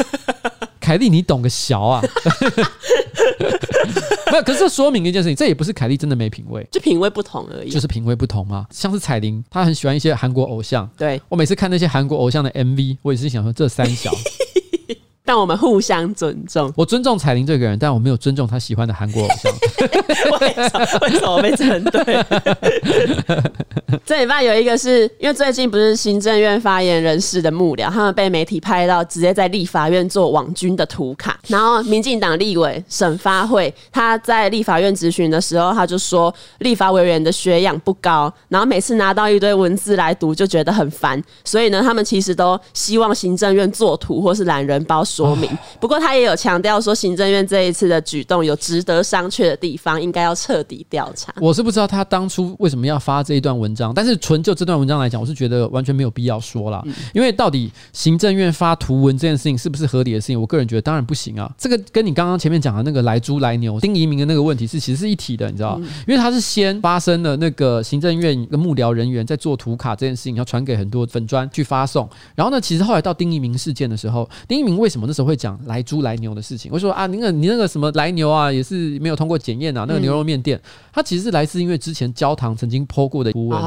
凯莉，你懂个小啊？没有，可是这说明一件事情，这也不是凯莉真的没品味，就品味不同而已。就是品味不同嘛。像是彩玲，她很喜欢一些韩国偶像。对，我每次看那些韩国偶像的 MV，我也是想说这三小。但我们互相尊重。我尊重彩玲这个人，但我没有尊重他喜欢的韩国偶像。为什么？为什么被针对？这礼拜有一个是因为最近不是行政院发言人士的幕僚，他们被媒体拍到直接在立法院做网军的图卡。然后民进党立委沈发会他在立法院质询的时候，他就说立法委员的学养不高，然后每次拿到一堆文字来读就觉得很烦。所以呢，他们其实都希望行政院做图或是懒人包。说明，不过他也有强调说，行政院这一次的举动有值得商榷的地方，应该要彻底调查。我是不知道他当初为什么要发这一段文章，但是纯就这段文章来讲，我是觉得完全没有必要说啦。因为到底行政院发图文这件事情是不是合理的事情，我个人觉得当然不行啊。这个跟你刚刚前面讲的那个来猪来牛丁移民的那个问题是其实是一体的，你知道？因为他是先发生了那个行政院一个幕僚人员在做图卡这件事情，要传给很多粉砖去发送，然后呢，其实后来到丁一鸣事件的时候，丁一鸣为什么那时候会讲？来猪来牛的事情，我说啊，那个你那个什么来牛啊，也是没有通过检验啊。那个牛肉面店，它其实是来自因为之前焦糖曾经 po 过的图文，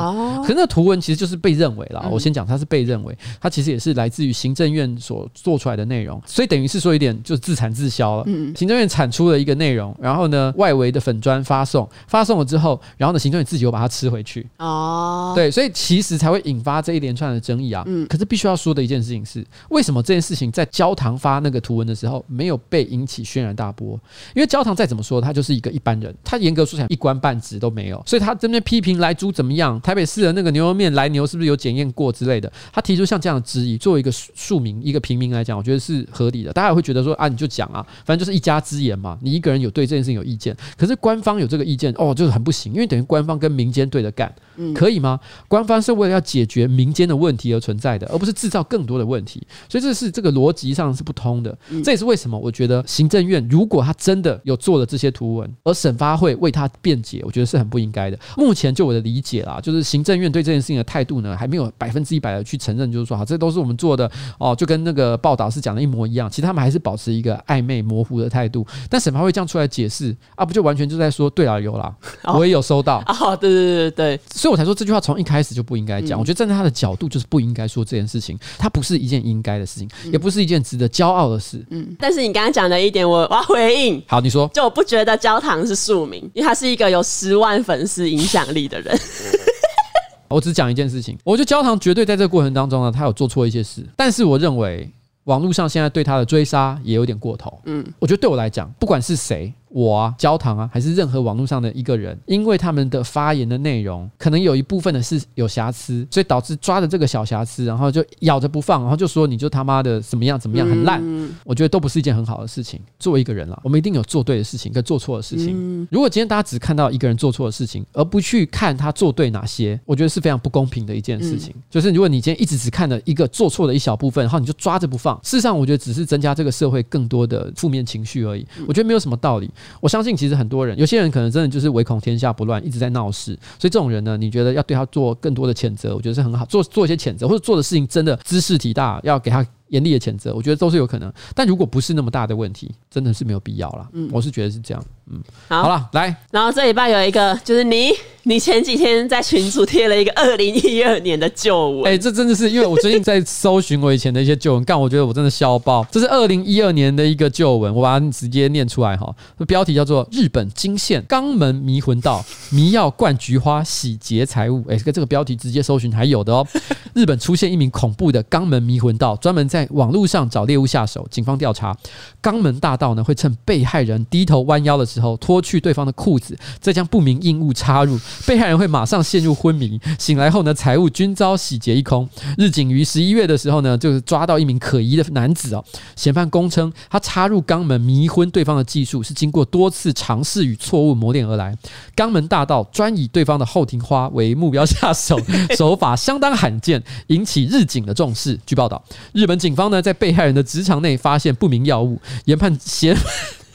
可是那图文其实就是被认为了。我先讲，它是被认为，它其实也是来自于行政院所做出来的内容，所以等于是说一点就是自产自销了。嗯行政院产出了一个内容，然后呢，外围的粉砖发送，发送了之后，然后呢，行政院自己又把它吃回去。哦，对，所以其实才会引发这一连串的争议啊。嗯，可是必须要说的一件事情是，为什么这件事情在焦糖发那个图文的时候没有被引起轩然大波，因为焦糖再怎么说，他就是一个一般人，他严格说起来一官半职都没有，所以他这边批评来猪怎么样，台北市的那个牛肉面来牛是不是有检验过之类的，他提出像这样的质疑，作为一个庶民、一个平民来讲，我觉得是合理的。大家也会觉得说啊，你就讲啊，反正就是一家之言嘛，你一个人有对这件事情有意见，可是官方有这个意见哦，就是很不行，因为等于官方跟民间对着干，可以吗？官方是为了要解决民间的问题而存在的，而不是制造更多的问题，所以这是这个逻辑上是不通的，这也是为什么我觉得行政院如果他真的有做了这些图文，而审发会为他辩解，我觉得是很不应该的。目前就我的理解啦，就是行政院对这件事情的态度呢，还没有百分之一百的去承认，就是说，好，这都是我们做的哦，就跟那个报道是讲的一模一样。其实他们还是保持一个暧昧模糊的态度。但审发会这样出来解释啊，不就完全就在说，对啊，有啦，我也有收到啊、哦哦，对对对对，所以我才说这句话从一开始就不应该讲。嗯、我觉得站在他的角度，就是不应该说这件事情，它不是一件应该的事情，嗯、也不是一件值得骄傲的事。嗯，但是你刚刚讲的一点，我 我要回应。好，你说，就我不觉得焦糖是庶民，因为他是一个有十万粉丝影响力的人。我只讲一件事情，我觉得焦糖绝对在这个过程当中呢，他有做错一些事，但是我认为网络上现在对他的追杀也有点过头。嗯，我觉得对我来讲，不管是谁。我啊，焦糖啊，还是任何网络上的一个人，因为他们的发言的内容可能有一部分的是有瑕疵，所以导致抓着这个小瑕疵，然后就咬着不放，然后就说你就他妈的怎么样怎么样很烂，嗯、我觉得都不是一件很好的事情。作为一个人啦，我们一定有做对的事情跟做错的事情。嗯、如果今天大家只看到一个人做错的事情，而不去看他做对哪些，我觉得是非常不公平的一件事情。嗯、就是如果你今天一直只看了一个做错的一小部分，然后你就抓着不放，事实上我觉得只是增加这个社会更多的负面情绪而已。我觉得没有什么道理。我相信，其实很多人，有些人可能真的就是唯恐天下不乱，一直在闹事。所以这种人呢，你觉得要对他做更多的谴责，我觉得是很好，做做一些谴责，或者做的事情真的知识体大，要给他严厉的谴责，我觉得都是有可能。但如果不是那么大的问题，真的是没有必要了。嗯，我是觉得是这样。嗯，好，好了，来，然后这礼拜有一个，就是你，你前几天在群组贴了一个二零一二年的旧闻。哎、欸，这真的是因为我最近在搜寻我以前的一些旧闻，干，我觉得我真的笑爆。这是二零一二年的一个旧闻，我把它直接念出来哈。标题叫做《日本惊现肛门迷魂道，迷药灌菊花洗劫财物》。哎，这个这个标题直接搜寻还有的哦。日本出现一名恐怖的肛门迷魂道，专门在在网络上找猎物下手。警方调查，肛门大盗呢会趁被害人低头弯腰的时候脱去对方的裤子，再将不明硬物插入，被害人会马上陷入昏迷，醒来后呢，财物均遭洗劫一空。日警于十一月的时候呢，就是抓到一名可疑的男子哦。嫌犯供称，他插入肛门迷昏对方的技术是经过多次尝试与错误磨练而来。肛门大盗专以对方的后庭花为目标下手，手法相当罕见，引起日警的重视。据报道，日本警方呢在被害人的直肠内发现不明药物，研判嫌。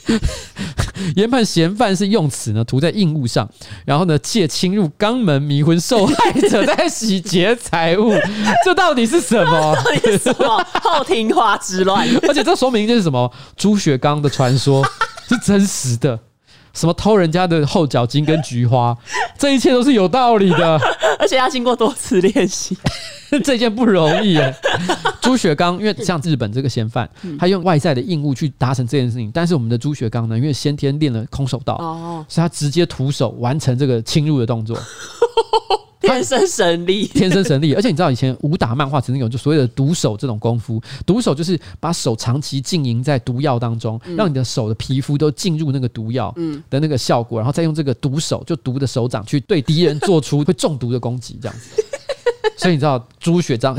研判嫌犯是用此呢涂在硬物上，然后呢借侵入肛门迷昏受害者，在洗劫财物。这到底是什么？到底是什么后庭花之乱？而且这说明就是什么？朱雪刚的传说是真实的。什么偷人家的后脚筋跟菊花，这一切都是有道理的，而且要经过多次练习，这件不容易耶。猪血糕，因为像日本这个嫌犯，他用外在的硬物去达成这件事情，但是我们的朱雪刚呢，因为先天练了空手道，所以他直接徒手完成这个侵入的动作。天生神力，天生神力，而且你知道以前武打漫画曾经有就所谓的毒手这种功夫，毒手就是把手长期浸淫在毒药当中，让你的手的皮肤都进入那个毒药的那个效果，然后再用这个毒手就毒的手掌去对敌人做出 会中毒的攻击，这样子。所以你知道朱雪章。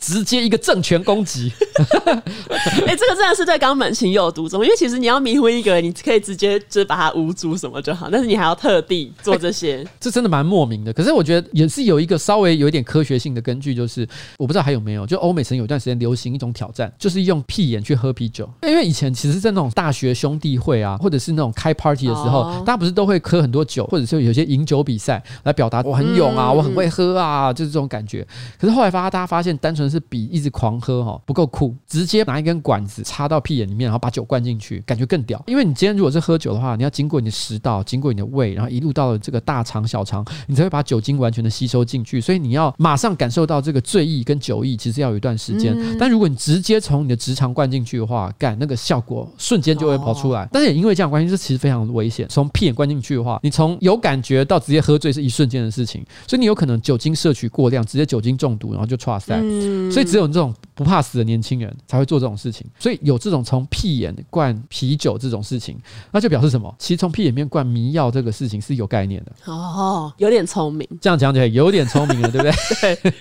直接一个正拳攻击，哎，这个真的是对肛门情有独钟，因为其实你要迷昏一个人，你可以直接就把他捂住什么就好，但是你还要特地做这些，这真的蛮莫名的。可是我觉得也是有一个稍微有一点科学性的根据，就是我不知道还有没有，就欧美曾有一段时间流行一种挑战，就是用屁眼去喝啤酒。因为以前其实，在那种大学兄弟会啊，或者是那种开 party 的时候，大家不是都会喝很多酒，或者是有些饮酒比赛来表达我很勇啊，我很会喝啊，就是这种感觉。可是后来发，大家发现单纯是比一直狂喝哈不够酷，直接拿一根管子插到屁眼里面，然后把酒灌进去，感觉更屌。因为你今天如果是喝酒的话，你要经过你的食道，经过你的胃，然后一路到了这个大肠、小肠，你才会把酒精完全的吸收进去。所以你要马上感受到这个醉意跟酒意，其实要有一段时间。嗯、但如果你直接从你的直肠灌进去的话，干那个效果瞬间就会跑出来。哦、但是也因为这样关系，这其实非常危险。从屁眼灌进去的话，你从有感觉到直接喝醉是一瞬间的事情，所以你有可能酒精摄取过量，直接酒精中毒，然后就剉赛。嗯、所以只有这种。不怕死的年轻人才会做这种事情，所以有这种从屁眼灌啤酒这种事情，那就表示什么？其实从屁眼面灌迷药这个事情是有概念的。哦，有点聪明。这样讲起来有点聪明了，对不对？对。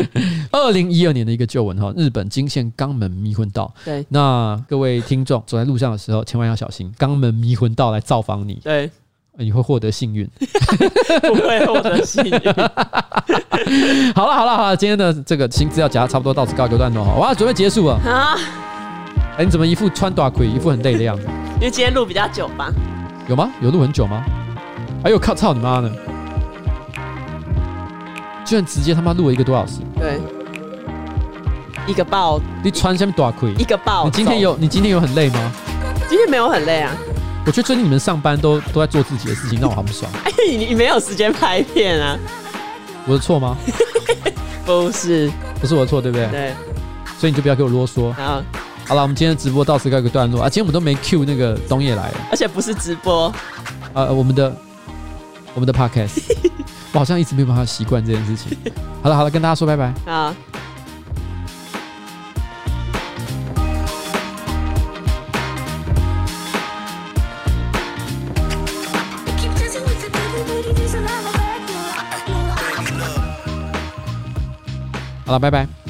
二零一二年的一个旧闻哈，日本惊现肛门迷魂道。对，那各位听众走在路上的时候，千万要小心，肛门迷魂道来造访你。对。你会获得幸运，不会获得幸运。好了好了好了，今天的这个新资料夹差不多到此告一个段落哈，我要准备结束了啊！哎，你怎么一副穿短裤，一副很累的样子？因为今天录比较久吧？有吗？有录很久吗？哎呦靠，操你妈呢！居然直接他妈录了一个多小时。对，一个爆，你穿下面短裤，一个爆。你今天有你今天有很累吗？今天没有很累啊。我觉得最近你们上班都都在做自己的事情，让我好不爽。哎，你你没有时间拍片啊？我的错吗？不是，不是我的错，对不对？对。所以你就不要给我啰嗦。好，好了，我们今天的直播到此告一个段落啊。今天我们都没 cue 那个东野来了，而且不是直播，呃，我们的我们的 podcast，我好像一直没有办法习惯这件事情。好了好了，跟大家说拜拜。好。好了，拜拜。